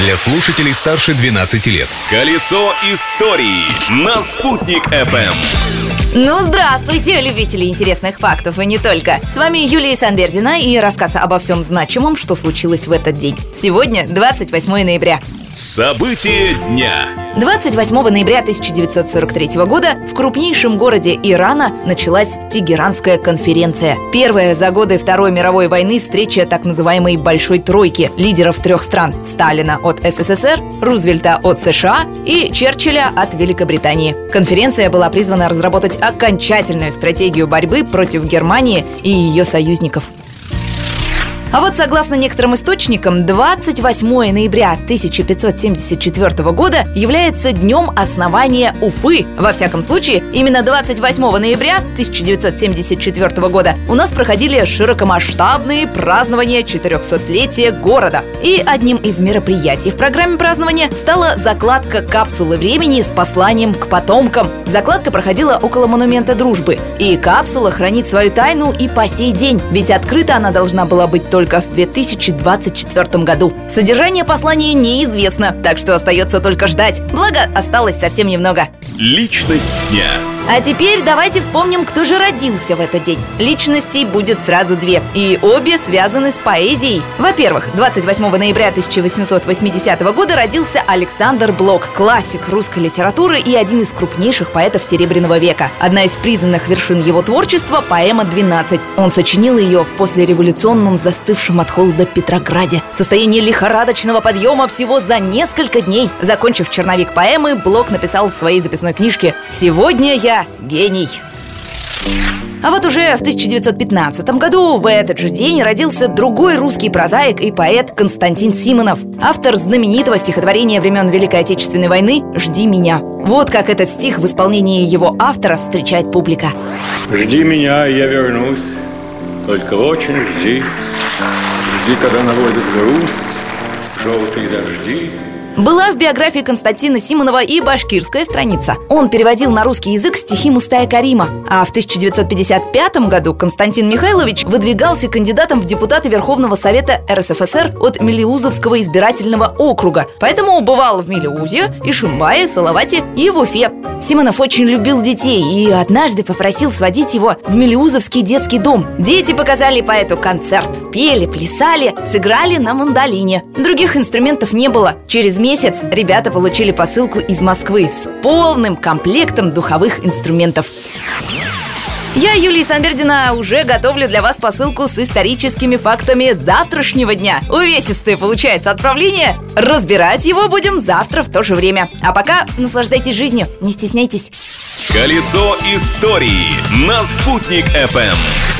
для слушателей старше 12 лет. Колесо истории на «Спутник FM. Ну, здравствуйте, любители интересных фактов и не только. С вами Юлия Санбердина и рассказ обо всем значимом, что случилось в этот день. Сегодня 28 ноября. События дня. 28 ноября 1943 года в крупнейшем городе Ирана началась Тегеранская конференция. Первая за годы Второй мировой войны встреча так называемой «Большой тройки» лидеров трех стран – Сталина от СССР, Рузвельта от США и Черчилля от Великобритании. Конференция была призвана разработать окончательную стратегию борьбы против Германии и ее союзников. А вот согласно некоторым источникам, 28 ноября 1574 года является днем основания Уфы. Во всяком случае, именно 28 ноября 1974 года у нас проходили широкомасштабные празднования 400-летия города. И одним из мероприятий в программе празднования стала закладка капсулы времени с посланием к потомкам. Закладка проходила около монумента дружбы. И капсула хранит свою тайну и по сей день, ведь открыта она должна была быть только только в 2024 году. Содержание послания неизвестно, так что остается только ждать. Благо, осталось совсем немного. Личность дня. А теперь давайте вспомним, кто же родился в этот день. Личностей будет сразу две, и обе связаны с поэзией. Во-первых, 28 ноября 1880 года родился Александр Блок, классик русской литературы и один из крупнейших поэтов Серебряного века. Одна из признанных вершин его творчества – поэма «12». Он сочинил ее в послереволюционном застывшем от холода Петрограде. Состояние лихорадочного подъема всего за несколько дней. Закончив черновик поэмы, Блок написал в своей записной книжке «Сегодня я гений. А вот уже в 1915 году в этот же день родился другой русский прозаик и поэт Константин Симонов, автор знаменитого стихотворения времен Великой Отечественной войны «Жди меня». Вот как этот стих в исполнении его автора встречает публика. «Жди меня, я вернусь, только очень жди. Жди, когда наводит грусть, желтые дожди, была в биографии Константина Симонова и башкирская страница. Он переводил на русский язык стихи Мустая Карима. А в 1955 году Константин Михайлович выдвигался кандидатом в депутаты Верховного Совета РСФСР от Мелиузовского избирательного округа. Поэтому бывал в Мелиузе, Ишимбае, Салавате и в Уфе. Симонов очень любил детей и однажды попросил сводить его в Мелиузовский детский дом. Дети показали поэту концерт, пели, плясали, сыграли на мандолине. Других инструментов не было. Через месяц ребята получили посылку из Москвы с полным комплектом духовых инструментов. Я, Юлия Санбердина, уже готовлю для вас посылку с историческими фактами завтрашнего дня. Увесистое получается отправление. Разбирать его будем завтра в то же время. А пока наслаждайтесь жизнью, не стесняйтесь. Колесо истории на «Спутник FM.